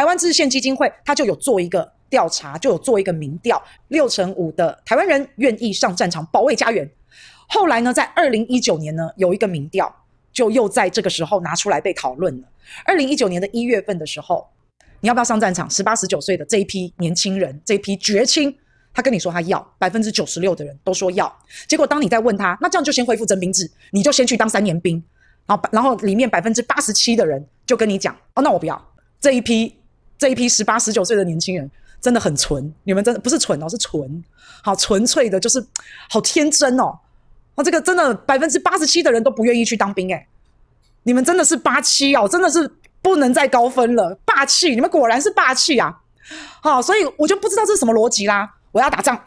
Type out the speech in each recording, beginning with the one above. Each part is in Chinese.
台湾制宪基金会他就有做一个调查，就有做一个民调，六成五的台湾人愿意上战场保卫家园。后来呢，在二零一九年呢，有一个民调，就又在这个时候拿出来被讨论了。二零一九年的一月份的时候，你要不要上战场？十八十九岁的这一批年轻人，这一批绝青，他跟你说他要，百分之九十六的人都说要。结果当你再问他，那这样就先恢复征兵制，你就先去当三年兵。然后，然后里面百分之八十七的人就跟你讲，哦，那我不要。这一批这一批十八十九岁的年轻人真的很纯，你们真的不是蠢哦，是纯，好纯粹的，就是好天真哦。那这个真的百分之八十七的人都不愿意去当兵诶，你们真的是八七哦，真的是不能再高分了，霸气！你们果然是霸气啊！好，所以我就不知道这是什么逻辑啦。我要打仗，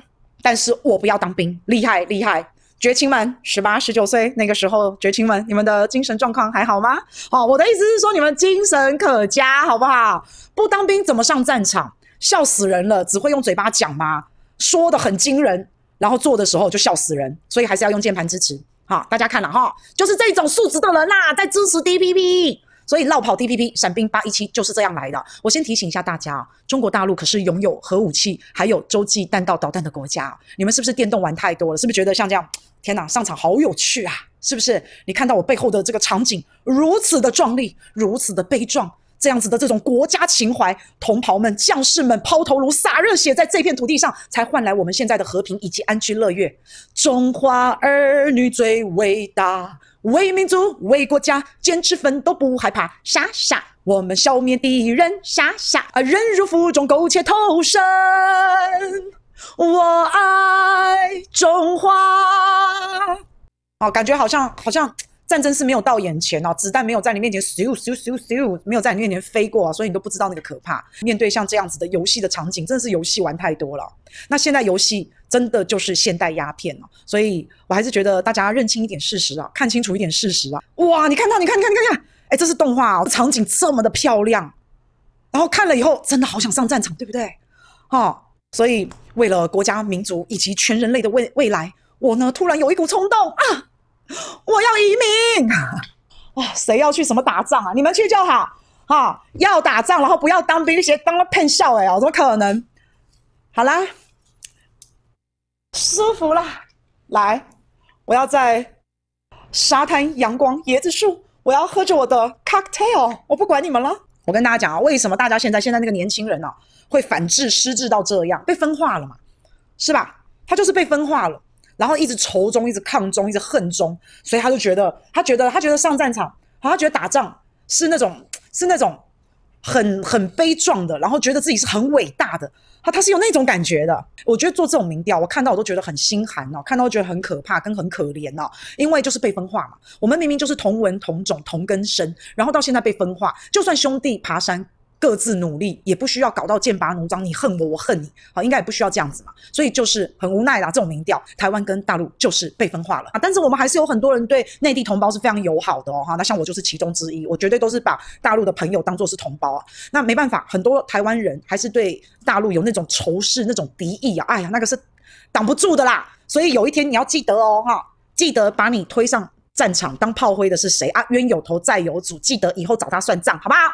但是我不要当兵，厉害厉害！绝情们，十八十九岁那个时候，绝情们，你们的精神状况还好吗？好，我的意思是说，你们精神可嘉，好不好？不当兵怎么上战场？笑死人了！只会用嘴巴讲吗？说的很惊人，然后做的时候就笑死人。所以还是要用键盘支持。好，大家看了哈，就是这种素质的人啦，在支持 DPP。所以绕跑 TPP 闪兵八一七就是这样来的。我先提醒一下大家啊，中国大陆可是拥有核武器还有洲际弹道导弹的国家。你们是不是电动玩太多了？是不是觉得像这样？天哪，上场好有趣啊！是不是？你看到我背后的这个场景如此的壮丽，如此的悲壮，这样子的这种国家情怀，同袍们、将士们抛头颅、洒热血，在这片土地上，才换来我们现在的和平以及安居乐业。中华儿女最伟大。为民族，为国家，坚持奋斗不害怕，傻傻，我们消灭敌人，傻傻啊，忍辱负重，苟且偷生。我爱中华。哦，感觉好像好像战争是没有到眼前哦，子弹没有在你面前咻咻咻咻，没有在你面前飞过，所以你都不知道那个可怕。面对像这样子的游戏的场景，真的是游戏玩太多了。那现在游戏。真的就是现代鸦片了，所以我还是觉得大家认清一点事实啊，看清楚一点事实啊！哇，你看到，你看，你看，你看，看，哎，这是动画哦，场景这么的漂亮，然后看了以后真的好想上战场，对不对？哦，所以为了国家、民族以及全人类的未未来，我呢突然有一股冲动啊，我要移民！啊，谁要去什么打仗啊？你们去就好，哈、哦，要打仗，然后不要当兵，些当个骗笑哎哦，怎么可能？好啦。舒服了，来，我要在沙滩、阳光、椰子树，我要喝着我的 cocktail，我不管你们了。我跟大家讲啊，为什么大家现在现在那个年轻人啊，会反智失智到这样，被分化了嘛，是吧？他就是被分化了，然后一直仇中，一直抗中，一直恨中，所以他就觉得，他觉得，他觉得上战场，他觉得打仗是那种，是那种很很悲壮的，然后觉得自己是很伟大的。他他是有那种感觉的，我觉得做这种民调，我看到我都觉得很心寒哦，看到我觉得很可怕跟很可怜哦，因为就是被分化嘛。我们明明就是同文同种同根生，然后到现在被分化，就算兄弟爬山。各自努力，也不需要搞到剑拔弩张，你恨我，我恨你，好，应该也不需要这样子嘛。所以就是很无奈啦，这种民调，台湾跟大陆就是被分化了啊。但是我们还是有很多人对内地同胞是非常友好的哦，哈。那像我就是其中之一，我绝对都是把大陆的朋友当做是同胞啊。那没办法，很多台湾人还是对大陆有那种仇视、那种敌意啊。哎呀，那个是挡不住的啦。所以有一天你要记得哦，哈，记得把你推上战场当炮灰的是谁啊？冤有头债有主，记得以后找他算账，好不好？